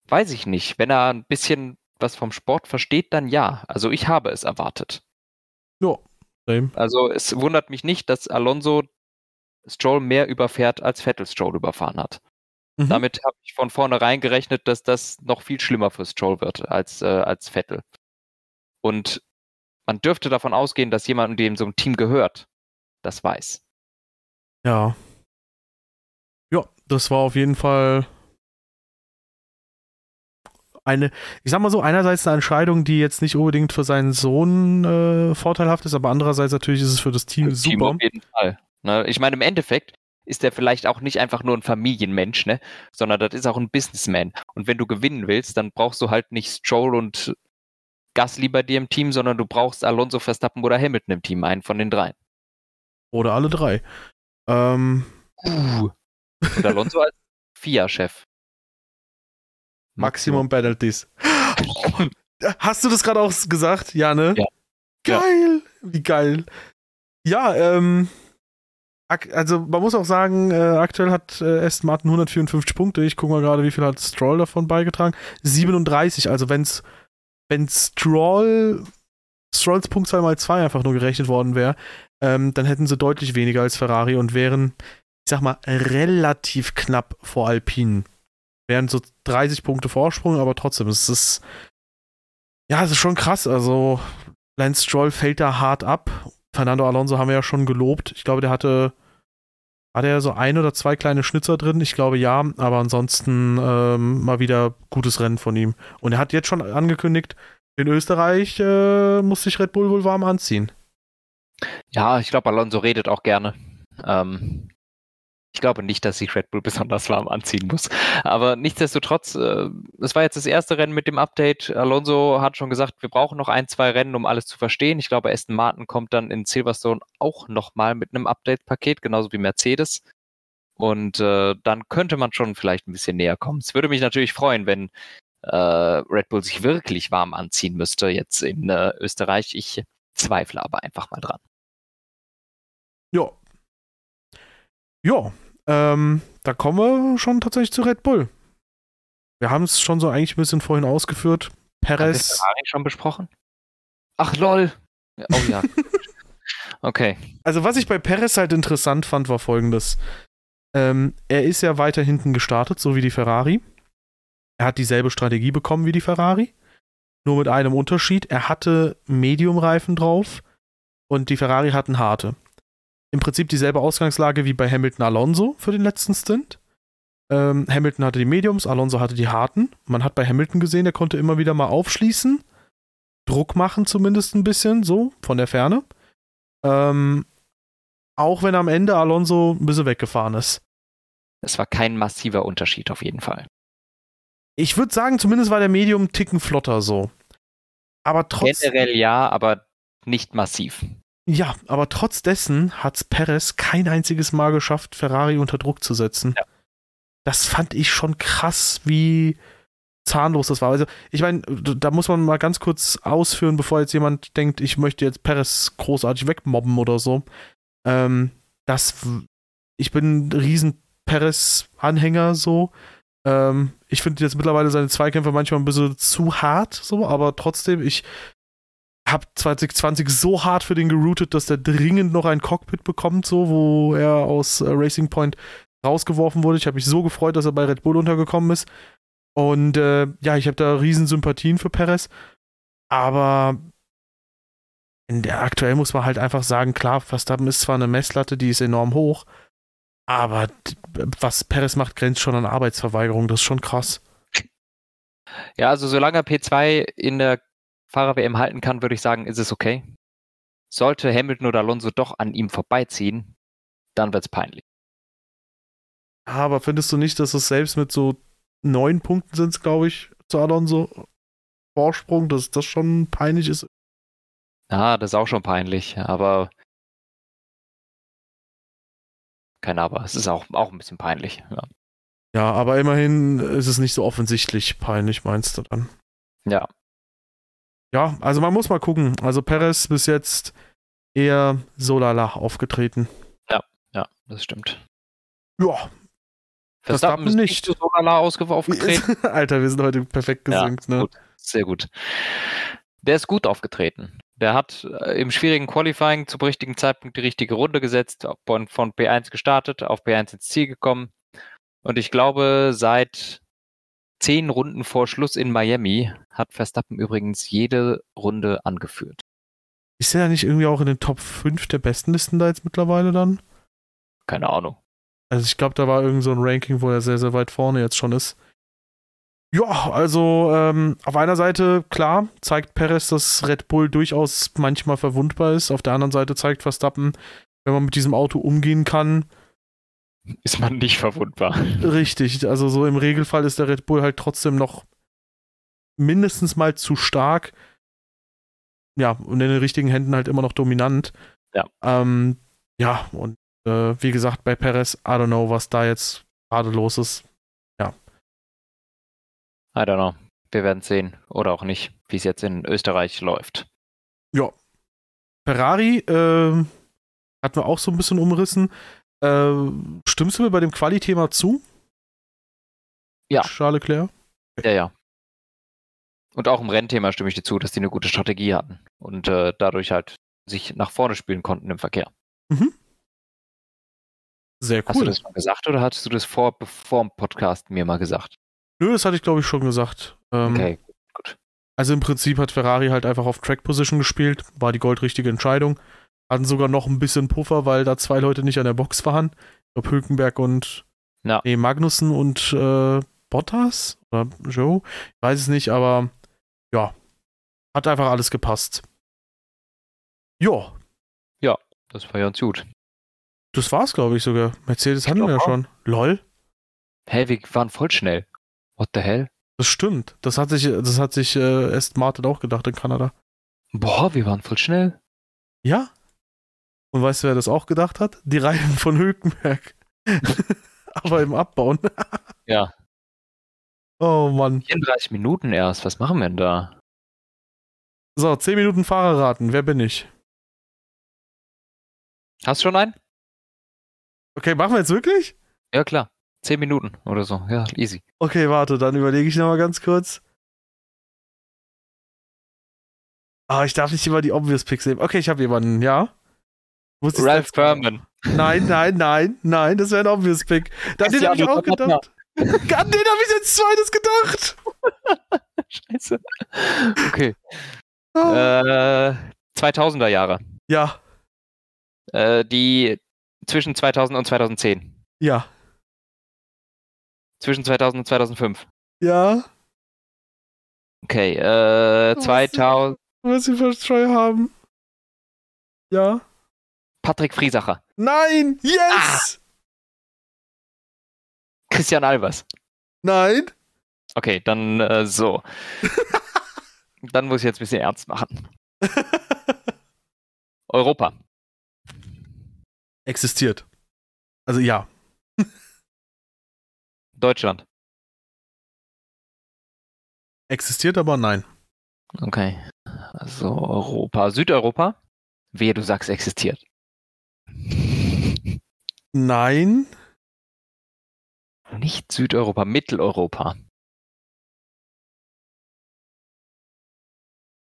Weiß ich nicht. Wenn er ein bisschen was vom Sport versteht, dann ja. Also ich habe es erwartet. Ja. Also es wundert mich nicht, dass Alonso Stroll mehr überfährt, als Vettel Stroll überfahren hat. Mhm. Damit habe ich von vornherein gerechnet, dass das noch viel schlimmer für Stroll wird als, äh, als Vettel. Und man dürfte davon ausgehen, dass jemand, dem so ein Team gehört, das weiß. Ja. Ja, das war auf jeden Fall eine, ich sag mal so, einerseits eine Entscheidung, die jetzt nicht unbedingt für seinen Sohn äh, vorteilhaft ist, aber andererseits natürlich ist es für das Team für super. Team auf jeden Fall. Ne? Ich meine, im Endeffekt ist der vielleicht auch nicht einfach nur ein Familienmensch, ne? sondern das ist auch ein Businessman. Und wenn du gewinnen willst, dann brauchst du halt nicht Stroll und Gasly bei dir im Team, sondern du brauchst Alonso, Verstappen oder Hamilton im Team, einen von den dreien. Oder alle drei. Ähm. Uh. Und Alonso als FIA-Chef. Maximum Penalties. *gasps* Hast du das gerade auch gesagt? Ja, ne? Ja. Geil! Ja. Wie geil. Ja, ähm, also man muss auch sagen, äh, aktuell hat äh, Aston Martin 154 Punkte. Ich gucke mal gerade, wie viel hat Stroll davon beigetragen. 37. Also wenn's, wenn Stroll Strolls Punktzahl mal 2 einfach nur gerechnet worden wäre, ähm, dann hätten sie deutlich weniger als Ferrari und wären, ich sag mal, relativ knapp vor Alpinen. Wären so 30 Punkte Vorsprung, aber trotzdem, es ist ja, es ist schon krass. Also Lance Stroll fällt da hart ab. Fernando Alonso haben wir ja schon gelobt. Ich glaube, der hatte hat er so ein oder zwei kleine Schnitzer drin? Ich glaube ja, aber ansonsten ähm, mal wieder gutes Rennen von ihm. Und er hat jetzt schon angekündigt, in Österreich äh, muss sich Red Bull wohl warm anziehen. Ja, ich glaube, Alonso redet auch gerne. Ähm, ich glaube nicht, dass sich Red Bull *laughs* besonders warm anziehen muss. Aber nichtsdestotrotz, äh, es war jetzt das erste Rennen mit dem Update. Alonso hat schon gesagt, wir brauchen noch ein, zwei Rennen, um alles zu verstehen. Ich glaube, Aston Martin kommt dann in Silverstone auch nochmal mit einem Update-Paket, genauso wie Mercedes. Und äh, dann könnte man schon vielleicht ein bisschen näher kommen. Es würde mich natürlich freuen, wenn äh, Red Bull sich wirklich warm anziehen müsste jetzt in äh, Österreich. Ich zweifle aber einfach mal dran. Ja. Ja, ähm, da kommen wir schon tatsächlich zu Red Bull. Wir haben es schon so eigentlich ein bisschen vorhin ausgeführt. Perez. Haben wir Ferrari schon besprochen? Ach lol. Oh ja. *laughs* okay. Also was ich bei Perez halt interessant fand, war folgendes. Ähm, er ist ja weiter hinten gestartet, so wie die Ferrari. Er hat dieselbe Strategie bekommen wie die Ferrari. Nur mit einem Unterschied. Er hatte Medium-Reifen drauf und die Ferrari hatten harte. Im Prinzip dieselbe Ausgangslage wie bei Hamilton Alonso für den letzten Stint. Ähm, Hamilton hatte die Mediums, Alonso hatte die harten. Man hat bei Hamilton gesehen, er konnte immer wieder mal aufschließen, Druck machen zumindest ein bisschen, so von der Ferne. Ähm, auch wenn am Ende Alonso ein bisschen weggefahren ist. Es war kein massiver Unterschied auf jeden Fall. Ich würde sagen, zumindest war der Medium einen Ticken flotter so. Aber trotz. Generell ja, aber nicht massiv. Ja, aber trotz dessen hat Perez kein einziges Mal geschafft, Ferrari unter Druck zu setzen. Ja. Das fand ich schon krass, wie zahnlos das war. Also, ich meine, da muss man mal ganz kurz ausführen, bevor jetzt jemand denkt, ich möchte jetzt Perez großartig wegmobben oder so. Ähm, das, ich bin ein riesen Perez-Anhänger so. Ähm, ich finde jetzt mittlerweile seine Zweikämpfe manchmal ein bisschen zu hart, so, aber trotzdem, ich habe 2020 so hart für den geroutet, dass der dringend noch ein Cockpit bekommt, so, wo er aus äh, Racing Point rausgeworfen wurde. Ich habe mich so gefreut, dass er bei Red Bull untergekommen ist. Und äh, ja, ich habe da riesen Sympathien für Perez. Aber in der aktuell muss man halt einfach sagen, klar, Verstappen ist zwar eine Messlatte, die ist enorm hoch, aber was Perez macht, grenzt schon an Arbeitsverweigerung. Das ist schon krass. Ja, also solange er P2 in der Fahrer-WM halten kann, würde ich sagen, ist es okay. Sollte Hamilton oder Alonso doch an ihm vorbeiziehen, dann wird es peinlich. Aber findest du nicht, dass es selbst mit so neun Punkten sind, glaube ich, zu Alonso Vorsprung, dass das schon peinlich ist? Ja, das ist auch schon peinlich, aber kein Aber. Es ist auch, auch ein bisschen peinlich. Ja. ja, aber immerhin ist es nicht so offensichtlich peinlich, meinst du dann? Ja. Ja, also man muss mal gucken. Also Perez bis jetzt eher so lala aufgetreten. Ja, ja, das stimmt. Ja. Verstappen ist nicht so lala *laughs* aufgetreten. Alter, wir sind heute perfekt gesynkt, ja, ne? Gut. Sehr gut. Der ist gut aufgetreten. Der hat äh, im schwierigen Qualifying zum richtigen Zeitpunkt die richtige Runde gesetzt, von, von P1 gestartet, auf P1 ins Ziel gekommen. Und ich glaube, seit zehn Runden vor Schluss in Miami hat Verstappen übrigens jede Runde angeführt. Ist er nicht irgendwie auch in den Top 5 der besten Listen da jetzt mittlerweile dann? Keine Ahnung. Also ich glaube, da war irgend so ein Ranking, wo er sehr, sehr weit vorne jetzt schon ist. Ja, also ähm, auf einer Seite, klar, zeigt Perez, dass Red Bull durchaus manchmal verwundbar ist. Auf der anderen Seite zeigt Verstappen, wenn man mit diesem Auto umgehen kann, ist man nicht verwundbar. Richtig, also so im Regelfall ist der Red Bull halt trotzdem noch mindestens mal zu stark. Ja, und in den richtigen Händen halt immer noch dominant. Ja. Ähm, ja, und äh, wie gesagt, bei Perez, I don't know, was da jetzt gerade los ist. I don't know. Wir werden sehen oder auch nicht, wie es jetzt in Österreich läuft. Ja. Ferrari äh, hatten wir auch so ein bisschen umrissen. Äh, stimmst du mir bei dem Quali-Thema zu? Ja. Charles Leclerc? Okay. Ja, ja. Und auch im Rennthema stimme ich dir zu, dass die eine gute Strategie hatten und äh, dadurch halt sich nach vorne spielen konnten im Verkehr. Mhm. Sehr cool. Hast du das mal gesagt oder hattest du das vor, vor dem Podcast mir mal gesagt? Nö, das hatte ich glaube ich schon gesagt. Ähm, okay, gut. Also im Prinzip hat Ferrari halt einfach auf Track Position gespielt, war die goldrichtige Entscheidung. Hatten sogar noch ein bisschen Puffer, weil da zwei Leute nicht an der Box waren. Ich glaube Hülkenberg und ja. nee, Magnussen und äh, Bottas oder Joe. Ich weiß es nicht, aber ja, hat einfach alles gepasst. Ja. Ja, das war ganz gut. Das war's, glaube ich, sogar. Mercedes hatten wir ja schon. Lol. Hä, hey, wir waren voll schnell. What the hell? Das stimmt. Das hat sich, das hat sich äh, Aston Martin auch gedacht in Kanada. Boah, wir waren voll schnell. Ja. Und weißt du, wer das auch gedacht hat? Die Reifen von Hülkenberg. *laughs* Aber im Abbauen. *laughs* ja. Oh Mann. 34 Minuten erst. Was machen wir denn da? So, 10 Minuten Fahrerraten. Wer bin ich? Hast du schon einen? Okay, machen wir jetzt wirklich? Ja, klar. Zehn Minuten oder so. Ja, easy. Okay, warte, dann überlege ich nochmal ganz kurz. Ah, ich darf nicht immer die Obvious Picks nehmen. Okay, ich habe jemanden, ja? Ralph Furman. Nein, nein, nein, nein, das wäre ein Obvious Pick. *laughs* An den habe ich auch gedacht. An den habe ich jetzt zweites gedacht. *laughs* Scheiße. Okay. Oh. Äh, 2000er Jahre. Ja. Äh, die zwischen 2000 und 2010. Ja. Zwischen 2000 und 2005. Ja. Okay, äh, Was? 2000. Was sie für Treu haben. Ja. Patrick Friesacher. Nein! Yes! Christian Albers. Nein! Okay, dann äh, so. *laughs* dann muss ich jetzt ein bisschen ernst machen. *laughs* Europa. Existiert. Also ja. *laughs* Deutschland. Existiert, aber nein. Okay. Also Europa. Südeuropa. Wehe, du sagst existiert. Nein. Nicht Südeuropa, Mitteleuropa.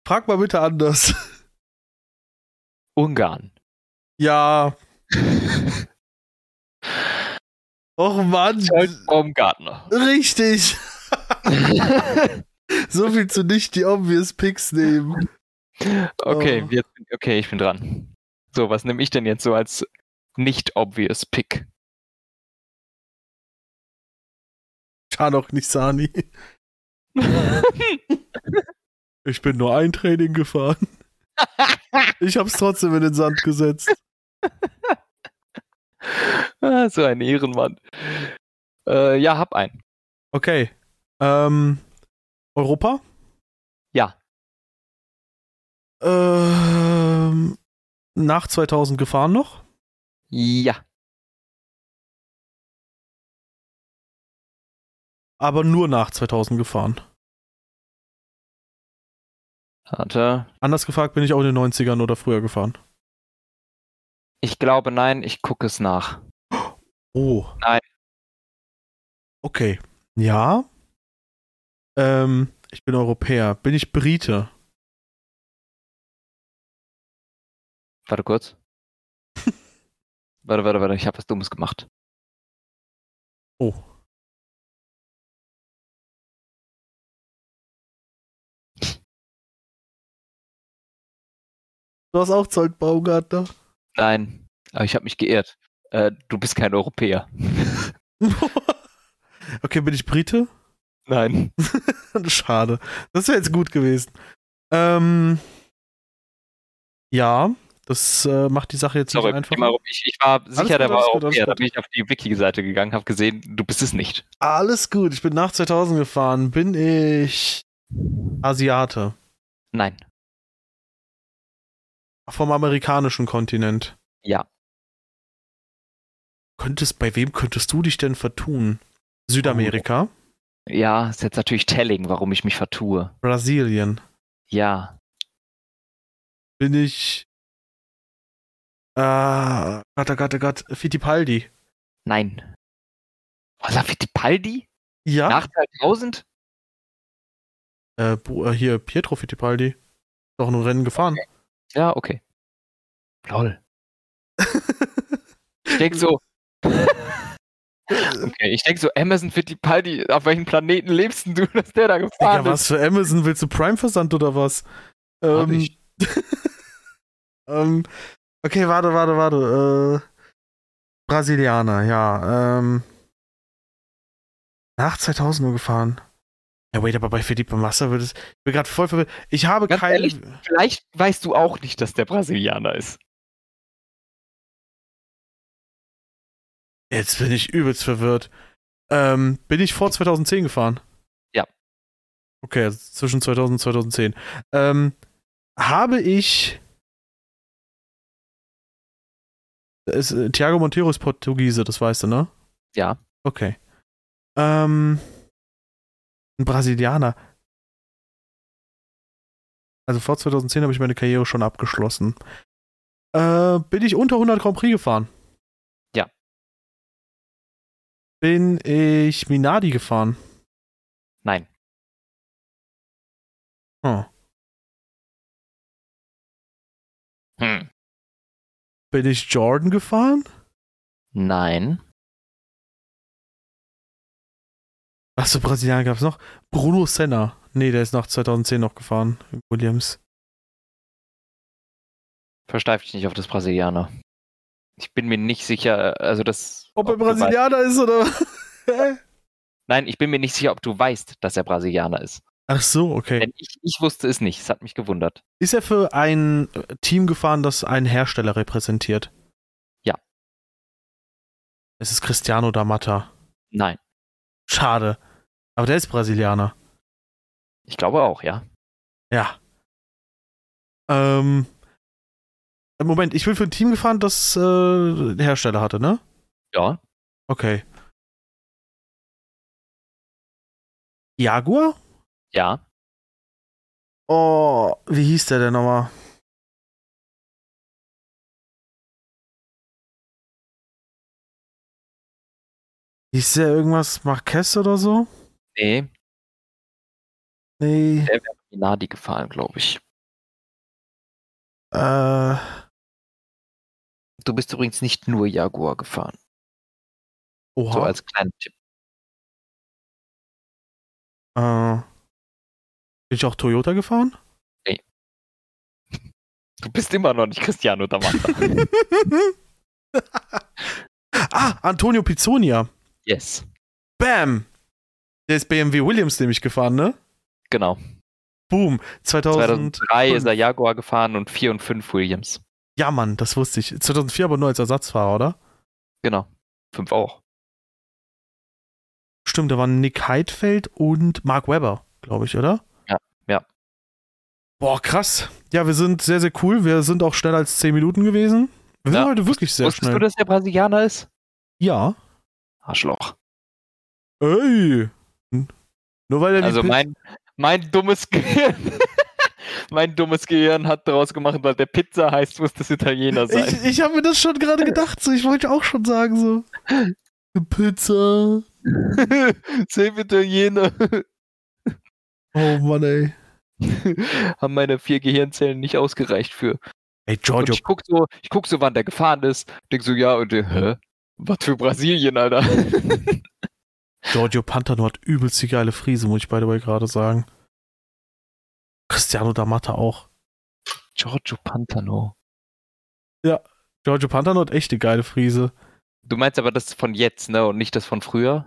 Frag mal bitte anders. Ungarn. Ja. *laughs* Och Mann. Baumgartner. Richtig. *laughs* so viel zu nicht die obvious Picks nehmen. Okay, Oh. jetzt, okay, ich bin dran. So, was nehme ich denn jetzt so als nicht obvious Pick? Schanok Nisani. *laughs* Ich bin nur ein Training gefahren. Ich hab's trotzdem in den Sand gesetzt. Ah, so ein Ehrenmann. Äh, ja, hab einen. Okay. Ähm, Europa? Ja. Ähm, nach 2000 gefahren noch? Ja. Aber nur nach 2000 gefahren. Warte. Anders gefragt, bin ich auch in den 90ern oder früher gefahren? Ich glaube nein, ich gucke es nach. *gasps* Oh. Nein. Okay. Ja. Ähm, ich bin Europäer. Bin ich Brite? Warte kurz. *laughs* warte, warte, warte, ich habe was Dummes gemacht. Oh. Du hast auch Zolt Baumgartner. Nein, aber ich habe mich geirrt. Äh, du bist kein Europäer. *laughs* okay, bin ich Brite? Nein. *laughs* Schade. Das wäre jetzt gut gewesen. Ähm, ja, das äh, macht die Sache jetzt Sorry, nicht einfach. ich, ich war sicher, gut, der war alles gut. Da bin ich auf die Wiki-Seite gegangen, habe gesehen, du bist es nicht. Alles gut, ich bin nach 2000 gefahren. Bin ich Asiate? Nein. Vom amerikanischen Kontinent. Ja. Könntest, bei wem könntest du dich denn vertun? Südamerika? Ja, ist jetzt natürlich telling, warum ich mich vertue. Brasilien? Ja. Bin ich. Ah, Gott, oh Gott, oh Gott, Fittipaldi. Nein. Was war Fittipaldi? Ja? Nach 2000? Äh, äh, hier, Pietro Fittipaldi. Doch nur Rennen gefahren. Ja, okay. Lol. *laughs* Ich denk so. Okay, ich denk so, Amazon Fittipaldi, auf welchem Planeten lebst denn du, dass der da Digga, gefahren was ist? für Amazon? Willst du Prime-Versand oder was? Hab Ähm, ich. *laughs* ähm, okay, warte, warte, warte. Äh, Brasilianer, ja. Ähm, nach 2000 nur gefahren. Ja, wait, aber bei Felipe Massa wird es. Ich bin gerade voll verwirrt. Ich habe Ganz keine. ehrlich? Vielleicht weißt du auch nicht, dass der Brasilianer ist. Jetzt bin ich übelst verwirrt. Ähm, bin ich vor 2010 gefahren? Ja. Okay, also zwischen 2000 und 2010. Ähm, habe ich. Es, äh, Thiago Monteiro ist Portugiese, das weißt du, ne? Ja. Okay. Ähm, ein Brasilianer. Also vor 2010 habe ich meine Karriere schon abgeschlossen. Äh, bin ich unter 100 Grand Prix gefahren? Ja. Bin ich Minardi gefahren? Nein. Hm. Hm. Bin ich Jordan gefahren? Nein. Achso, Brasilianer gab es noch. Bruno Senna. Nee, der ist nach 2010 noch gefahren. Williams. Versteif dich nicht auf das Brasilianer. Ich bin mir nicht sicher, also das. Ob er du weißt- Brasilianer ist oder. *laughs* Nein, ich bin mir nicht sicher, ob du weißt, dass er Brasilianer ist. Ach so, okay. Denn ich, ich wusste es nicht. Es hat mich gewundert. Ist er für ein äh, Team gefahren, das einen Hersteller repräsentiert? Ja. Es ist Cristiano da Mata. Nein. Schade. Aber der ist Brasilianer. Ich glaube auch, ja. Ja. Ähm. Moment, ich will für ein Team gefahren, das äh, Hersteller hatte, ne? Ja. Okay. Jaguar? Ja. Oh, wie hieß der denn nochmal? Hieß der irgendwas Marquez oder so? Nee, Nee. der wäre Minardi gefahren, glaube ich. Äh, Du bist übrigens nicht nur Jaguar gefahren. oha. So als kleinen Tipp. äh, bin ich auch Toyota gefahren? Du bist immer noch nicht Cristiano Damata. *laughs* ah, Antonio Pizzonia. yes. Bam! Der ist BMW Williams nämlich gefahren, ne? Genau. Boom. 2000. 2003 ist er Jaguar gefahren und 4 und 5 Williams. Ja, Mann, das wusste ich. 2004 aber nur als Ersatzfahrer, oder? Genau. 5 auch. Stimmt, da waren Nick Heidfeld und Mark Webber, glaube ich, oder? Boah, krass. Ja, wir sind sehr, sehr cool. Wir sind auch schneller als 10 Minuten gewesen. Wir sind Ja. heute wirklich sehr Wusstest schnell. du, dass der Brasilianer ist? Ja. Arschloch. Ey. Nur weil er die Also mein, mein dummes Gehirn. *laughs* mein dummes Gehirn hat daraus gemacht, weil der Pizza heißt, muss das Italiener sein. Ich, ich habe mir das schon gerade gedacht. So. Ich wollte auch schon sagen, so. Pizza. *laughs* Save Italiener. Oh Mann, ey. *laughs* Haben meine vier Gehirnzellen nicht ausgereicht für. Ey, Und Giorgio. ich guck so, ich guck so, wann der gefahren ist. Denk so, ja, und hä? Was für Brasilien, Alter? *laughs* Giorgio Pantano hat übelst die geile Frise, muss ich by the way gerade sagen. Cristiano D'Amata auch. Giorgio Pantano. Giorgio Pantano hat echt eine geile Frise. Du meinst aber das von jetzt, ne? Und nicht das von früher?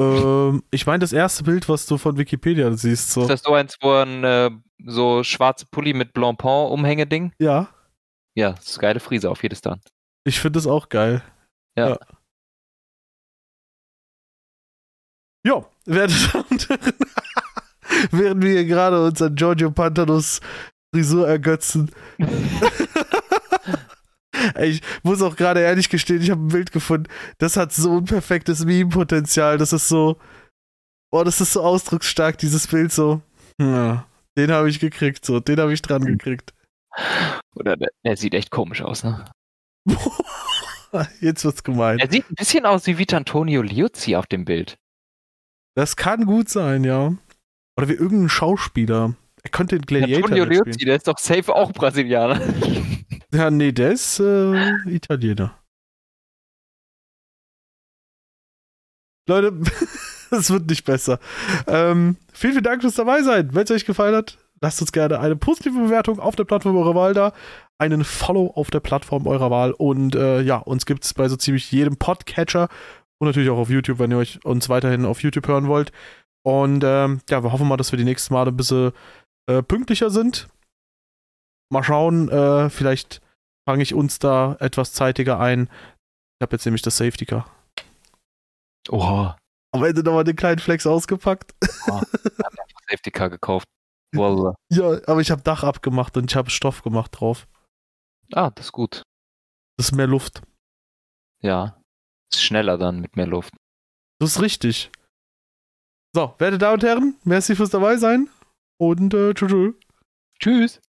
Ähm, ich meine das erste Bild, was du von Wikipedia siehst. So. Ist das so eins, wo ein äh, so schwarze Pulli mit Blancpain-Umhängeding? Ja, Ja, das ist eine geile Frise auf jedes dann. ich finde das auch geil. Ja. Ja, und Herren, *laughs* während wir hier gerade uns an Giorgio Pantanos Frisur ergötzen. *laughs* Ey, ich muss auch gerade ehrlich gestehen, ich habe ein Bild gefunden, das hat so ein perfektes Meme-Potenzial. Das ist so, oh, das ist so ausdrucksstark, dieses Bild so. Ja, den habe ich gekriegt, so, den habe ich dran gekriegt. Oder der, der sieht echt komisch aus, ne? *laughs* Jetzt wird's gemein. Er sieht ein bisschen aus wie Vitantonio Liuzzi auf dem Bild. Das kann gut sein, ja. Oder wie irgendein Schauspieler. Er könnte den Gladiator mitspielen. Liuzzi, der ist doch safe auch Brasilianer. *laughs* Ja, nee, der ist äh, Italiener. Leute, *laughs* es wird nicht besser. Ähm, vielen, vielen Dank fürs dabei sein. Wenn es euch gefallen hat, lasst uns gerne eine positive Bewertung auf der Plattform eurer Wahl da, einen Follow auf der Plattform eurer Wahl und äh, ja, uns gibt es bei so ziemlich jedem Podcatcher und natürlich auch auf YouTube, wenn ihr euch uns weiterhin auf YouTube hören wollt. Und ähm, ja, wir hoffen mal, dass wir die nächsten Male ein bisschen äh, pünktlicher sind. Mal schauen, äh, vielleicht fange ich uns da etwas zeitiger ein. Ich habe jetzt nämlich das Safety Car. Oha. Am Ende nochmal den kleinen Flex ausgepackt. Safety Car gekauft. Wallah. *laughs* ja, aber ich habe Dach abgemacht und ich habe Stoff gemacht drauf. Ah, das ist gut. Das ist mehr Luft. Ja. Ist schneller dann mit mehr Luft. Das ist richtig. So, werte Damen und Herren, merci fürs dabei sein und äh, tschüss. tschüss.